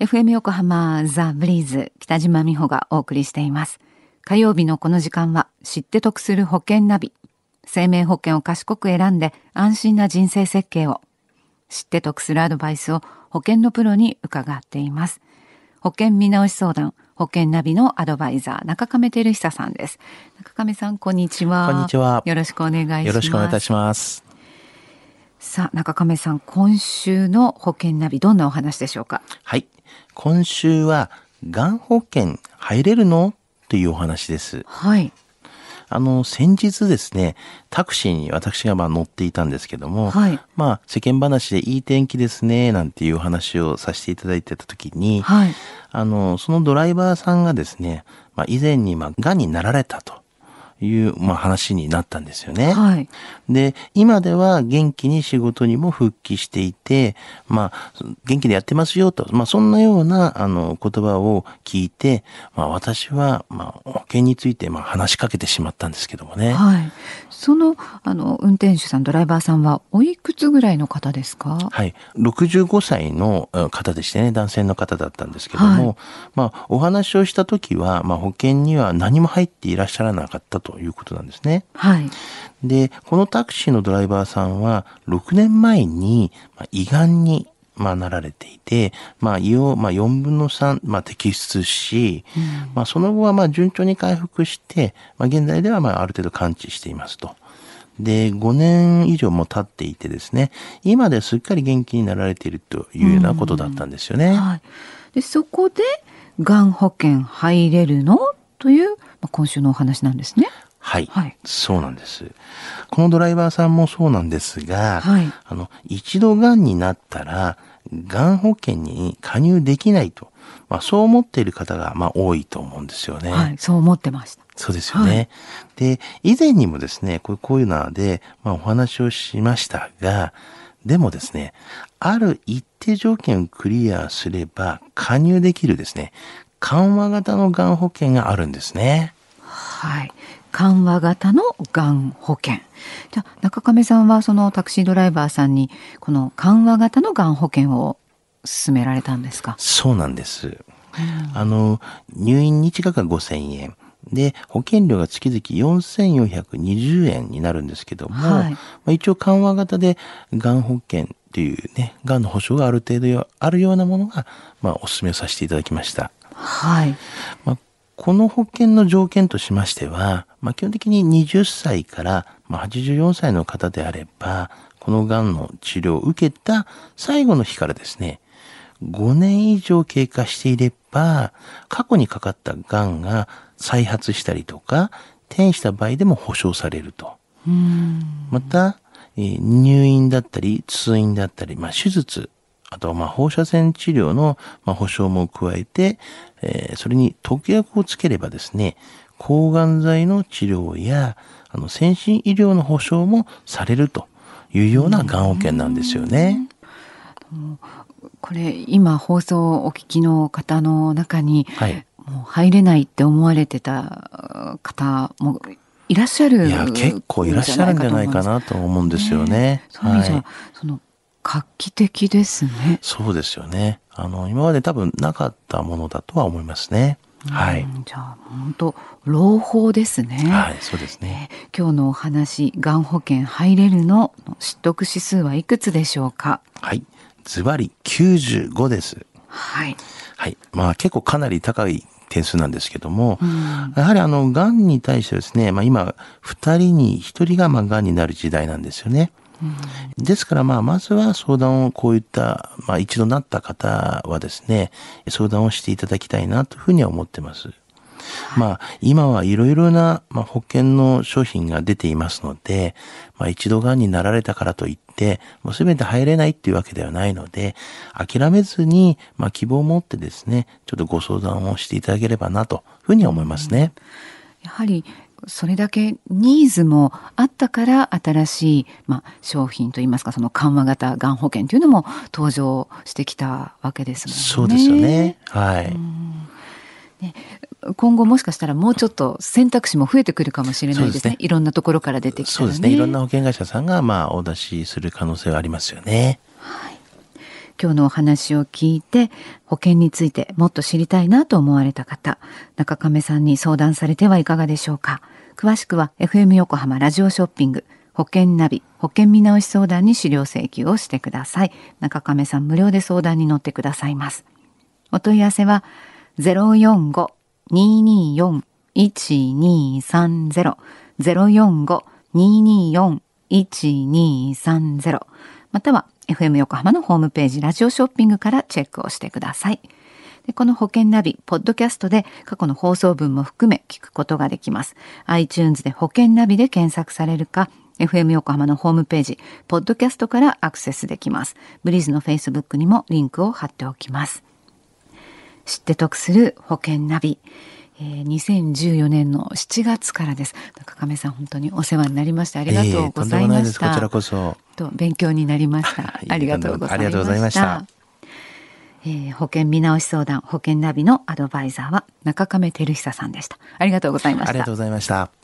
FM 横浜ザ・ブリーズ北島美穂がお送りしています。火曜日のこの時間は知って得する保険ナビ。生命保険を賢く選んで安心な人生設計を。知って得するアドバイスを保険のプロに伺っています。保険見直し相談、保険ナビのアドバイザー、中亀照久さんです。中亀さん、こんにちは。こんにちは。よろしくお願いします。よろしくお願いいたします。さあ、中亀さん、今週の保険ナビ、どんなお話でしょうか？はい。今週は、がん保険入れるの？というお話です。はい。あの、先日ですね、タクシーに私がまあ乗っていたんですけども、はい、まあ、世間話でいい天気ですね、なんていうお話をさせていただいてた時に、はい、あの、そのドライバーさんがですね、まあ、以前にまあ、癌になられたと。いう、まあ、話になったんですよね。はい。で、今では元気に仕事にも復帰していて、まあ、元気でやってますよと、まあ、そんなような、あの、言葉を聞いて、まあ、私は、まあ、保険について、まあ、話しかけてしまったんですけどもね。はい。その、あの、運転手さん、ドライバーさんは、おいくつぐらいの方ですか？はい。65歳の方でしてね、男性の方だったんですけども、はい、まあ、お話をした時は、まあ、保険には何も入っていらっしゃらなかったということなんですね。はい。で、このタクシーのドライバーさんは、6年前に、まあ、胃がんにまあ、なられていて、まあ、胃を、まあ、4分の3、まあ、摘出し、うん、まあ、その後は、まあ、順調に回復して、まあ、現在では、まあ、ある程度完治していますと。で、5年以上も経っていてですね、今ですっかり元気になられているというようなことだったんですよね。うん、はい。で、そこで、がん保険入れるの？という、まあ、今週のお話なんですね。はい、はい、そうなんです。このドライバーさんもそうなんですが、はい、あの、一度癌になったら、癌保険に加入できないと、まあ、そう思っている方が、まあ、多いと思うんですよね。はい、そう思ってました。そうですよね。はい、で、以前にもですね、こうこういうので、まあ、お話をしましたが、でもですね、ある一定条件をクリアすれば加入できるですね、緩和型のがん保険があるんですね。はい。緩和型のがん保険。じゃあ、中亀さんはそのタクシードライバーさんに、この緩和型のがん保険を勧められたんですか？そうなんです。あの、入院日額が5000円。で、保険料が月々4420円になるんですけども、はい、まあ、一応緩和型でがん保険っていうね、がんの保証がある程度あるようなものが、まあ、お勧めさせていただきました。はい。まあ、この保険の条件としましては、まあ、基本的に20歳から84歳の方であれば、この癌の治療を受けた最後の日からですね、5年以上経過していれば、過去にかかった癌が再発したりとか、転移した場合でも保証されると。また、えー、入院だったり、通院だったり、まあ、手術、あとまあ放射線治療のまあ保証も加えて、えー、それに特約をつければですね、抗がん剤の治療や、あの、先進医療の保障もされるというようながん保険なんですよね。これ、今放送をお聞きの方の中に、はい、もう入れないって思われてた方もいらっしゃるいや、結構いらっしゃるんじゃないかなと思うんですよね。はい、その画期的ですね。そうですよね。あの、今まで多分なかったものだとは思いますね。はい。じゃあ、本当朗報ですね。はい、そうですね。えー、今日のお話、がん保険入れるの取得指数はいくつでしょうか？はい。ズバリ95です。はい。はい。まあ結構かなり高い点数なんですけども、うん、やはりあの、がんに対してですね、まあ今、二人に一人がまあがんになる時代なんですよね。ですから、まあ、まずは相談をこういった、まあ、一度なった方はですね、相談をしていただきたいなというふうには思ってます。まあ、今はいろいろな、まあ、保険の商品が出ていますので、まあ、一度癌になられたからといって、もうすべて入れないっていうわけではないので、諦めずに、まあ、希望を持ってですね、ちょっとご相談をしていただければなというふうに思いますね。やはりそれだけニーズもあったから新しい、まあ、商品といいますかその緩和型がん保険というのも登場してきたわけですもんね。そうですよね。はい。ね、今後もしかしたらもうちょっと選択肢も増えてくるかもしれないですね。すねいろんなところから出てきた、ね、そうですね。いろんな保険会社さんがまあお出しする可能性はありますよね。はい。今日のお話を聞いて保険についてもっと知りたいなと思われた方、中亀さんに相談されてはいかがでしょうか。詳しくは FM 横浜ラジオショッピング保険ナビ保険見直し相談に資料請求をしてください。中亀さん無料で相談に乗ってくださいます。お問い合わせは045-224-1230 045-224-1230または FM 横浜のホームページラジオショッピングからチェックをしてください。でこの保険ナビ、ポッドキャストで過去の放送分も含め聞くことができます。iTunes で保険ナビで検索されるか、FM 横浜のホームページ、ポッドキャストからアクセスできます。ブリーズの Facebook にもリンクを貼っておきます。知って得する保険ナビ。えー、2014年の7月からです。中亀さん本当にお世話になりましてありがとうございました。えー、こちらこそ。と勉強になり ました。ありがとうございました。えー、保険見直し相談保険ナビのアドバイザーは中亀照久さんでした。ありがとうございました。ありがとうございました。